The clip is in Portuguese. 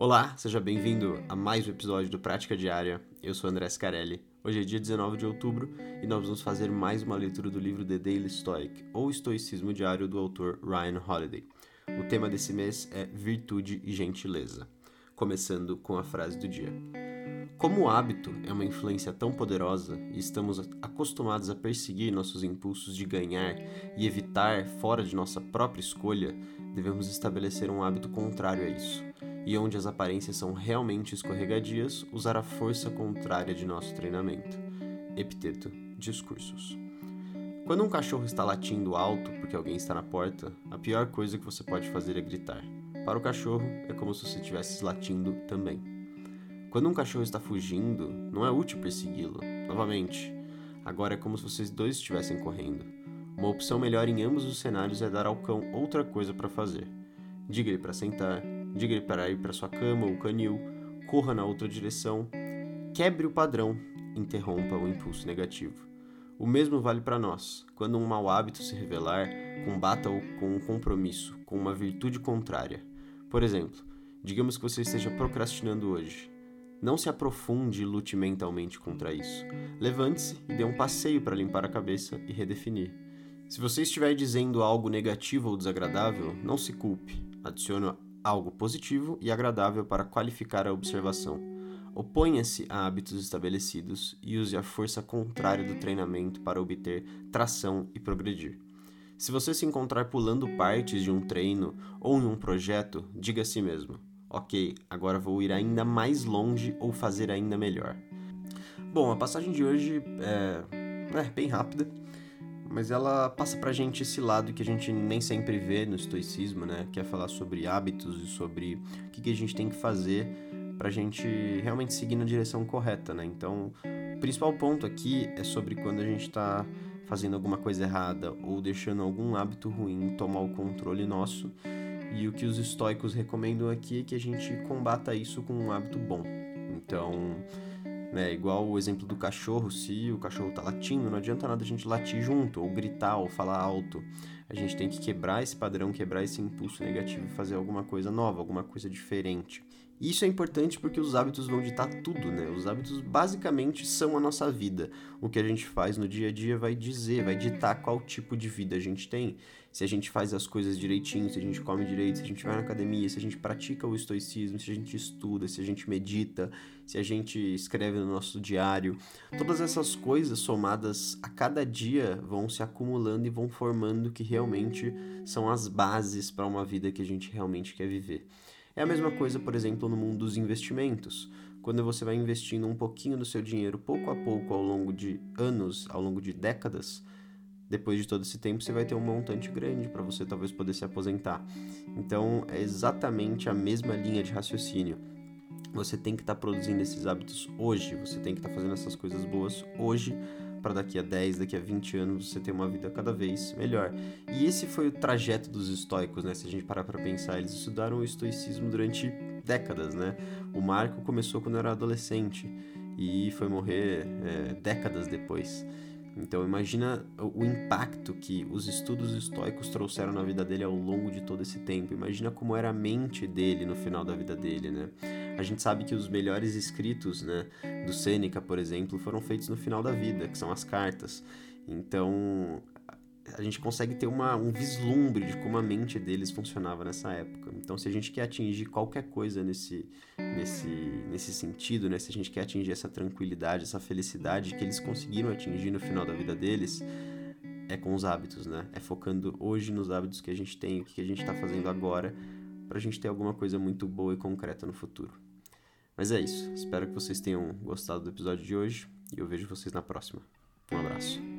Olá, seja bem-vindo a mais um episódio do Prática Diária. Eu sou André Scarelli. Hoje é dia 19 de outubro e nós vamos fazer mais uma leitura do livro The Daily Stoic, ou Estoicismo Diário, do autor Ryan Holiday. O tema desse mês é Virtude e Gentileza, começando com a frase do dia. Como o hábito é uma influência tão poderosa e estamos acostumados a perseguir nossos impulsos de ganhar e evitar fora de nossa própria escolha, devemos estabelecer um hábito contrário a isso e onde as aparências são realmente escorregadias, usar a força contrária de nosso treinamento. Epiteto Discursos. Quando um cachorro está latindo alto porque alguém está na porta, a pior coisa que você pode fazer é gritar. Para o cachorro, é como se você estivesse latindo também. Quando um cachorro está fugindo, não é útil persegui-lo. Novamente, agora é como se vocês dois estivessem correndo. Uma opção melhor em ambos os cenários é dar ao cão outra coisa para fazer. Diga-lhe para sentar, diga-lhe para ir para sua cama ou canil, corra na outra direção, quebre o padrão, interrompa o impulso negativo. O mesmo vale para nós. Quando um mau hábito se revelar, combata-o com um compromisso, com uma virtude contrária. Por exemplo, digamos que você esteja procrastinando hoje. Não se aprofunde e lute mentalmente contra isso. Levante-se e dê um passeio para limpar a cabeça e redefinir. Se você estiver dizendo algo negativo ou desagradável, não se culpe. Adicione algo positivo e agradável para qualificar a observação. Oponha-se a hábitos estabelecidos e use a força contrária do treinamento para obter tração e progredir. Se você se encontrar pulando partes de um treino ou em um projeto, diga a si mesmo: Ok, agora vou ir ainda mais longe ou fazer ainda melhor. Bom, a passagem de hoje é, é bem rápida mas ela passa pra gente esse lado que a gente nem sempre vê no estoicismo, né? Que é falar sobre hábitos e sobre o que, que a gente tem que fazer pra gente realmente seguir na direção correta, né? Então, o principal ponto aqui é sobre quando a gente tá fazendo alguma coisa errada ou deixando algum hábito ruim tomar o controle nosso. E o que os estoicos recomendam aqui é que a gente combata isso com um hábito bom. Então, né? Igual o exemplo do cachorro, se o cachorro tá latindo, não adianta nada a gente latir junto, ou gritar, ou falar alto. A gente tem que quebrar esse padrão, quebrar esse impulso negativo e fazer alguma coisa nova, alguma coisa diferente. Isso é importante porque os hábitos vão ditar tudo, né? Os hábitos basicamente são a nossa vida. O que a gente faz no dia a dia vai dizer, vai ditar qual tipo de vida a gente tem. Se a gente faz as coisas direitinho, se a gente come direito, se a gente vai na academia, se a gente pratica o estoicismo, se a gente estuda, se a gente medita, se a gente escreve no nosso diário. Todas essas coisas somadas a cada dia vão se acumulando e vão formando que realmente são as bases para uma vida que a gente realmente quer viver. É a mesma coisa, por exemplo, no mundo dos investimentos. Quando você vai investindo um pouquinho do seu dinheiro pouco a pouco ao longo de anos, ao longo de décadas, depois de todo esse tempo você vai ter um montante grande para você talvez poder se aposentar. Então é exatamente a mesma linha de raciocínio. Você tem que estar tá produzindo esses hábitos hoje, você tem que estar tá fazendo essas coisas boas hoje para daqui a 10, daqui a 20 anos você ter uma vida cada vez melhor. E esse foi o trajeto dos estoicos, né? Se a gente parar para pensar, eles estudaram o estoicismo durante décadas, né? O Marco começou quando era adolescente e foi morrer é, décadas depois. Então imagina o impacto que os estudos estoicos trouxeram na vida dele ao longo de todo esse tempo. Imagina como era a mente dele no final da vida dele, né? A gente sabe que os melhores escritos, né, do Sêneca, por exemplo, foram feitos no final da vida, que são as cartas. Então, a gente consegue ter uma, um vislumbre de como a mente deles funcionava nessa época. Então, se a gente quer atingir qualquer coisa nesse, nesse, nesse sentido, né? se a gente quer atingir essa tranquilidade, essa felicidade que eles conseguiram atingir no final da vida deles, é com os hábitos, né? É focando hoje nos hábitos que a gente tem, o que a gente está fazendo agora, para a gente ter alguma coisa muito boa e concreta no futuro. Mas é isso. Espero que vocês tenham gostado do episódio de hoje e eu vejo vocês na próxima. Um abraço.